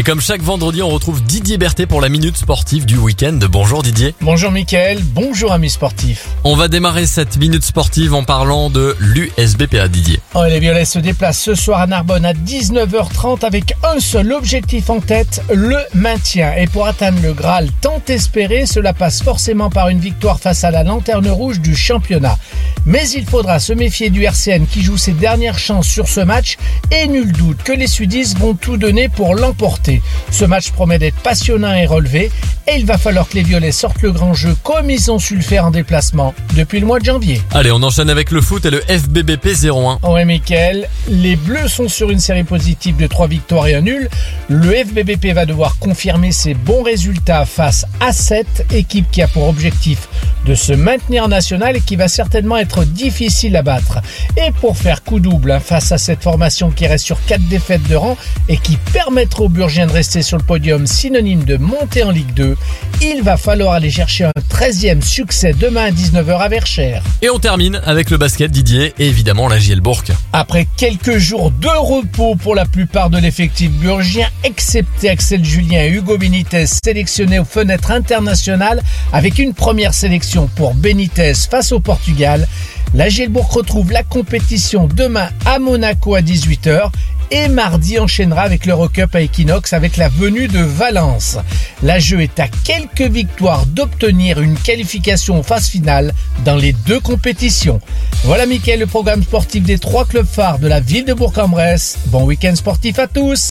Et comme chaque vendredi, on retrouve Didier Berthet pour la minute sportive du week-end. Bonjour Didier. Bonjour Mickaël, bonjour amis sportifs. On va démarrer cette minute sportive en parlant de l'USBPA Didier. Oh, les Violets se déplacent ce soir à Narbonne à 19h30 avec un seul objectif en tête, le maintien. Et pour atteindre le Graal tant espéré, cela passe forcément par une victoire face à la lanterne rouge du championnat. Mais il faudra se méfier du RCN qui joue ses dernières chances sur ce match et nul doute que les sudistes vont tout donner pour l'emporter. Ce match promet d'être passionnant et relevé et il va falloir que les Violets sortent le grand jeu comme ils ont su le faire en déplacement depuis le mois de janvier. Allez, on enchaîne avec le foot et le FBBP 01. Ouais, Mickaël, les Bleus sont sur une série positive de 3 victoires et un nul. Le FBBP va devoir confirmer ses bons résultats face à cette équipe qui a pour objectif de se maintenir en national et qui va certainement être difficile à battre. Et pour faire coup double hein, face à cette formation qui reste sur 4 défaites de rang et qui permettra aux Burgiens de rester sur le podium synonyme de monter en Ligue 2, il va falloir aller chercher un 13e succès demain à 19h à Verchères. Et on termine avec le basket Didier et évidemment la JL Bourg. Après quelques jours de repos pour la plupart de l'effectif burgien, excepté Axel Julien et Hugo Benitez sélectionnés aux fenêtres internationales avec une première sélection pour Benitez face au Portugal, la Gielbourg retrouve la compétition demain à Monaco à 18h et mardi enchaînera avec l'Eurocup à Equinox avec la venue de Valence. La jeu est à quelques victoires d'obtenir une qualification en phase finale dans les deux compétitions. Voilà Mickaël, le programme sportif des trois clubs phares de la ville de Bourg-en-Bresse. Bon week-end sportif à tous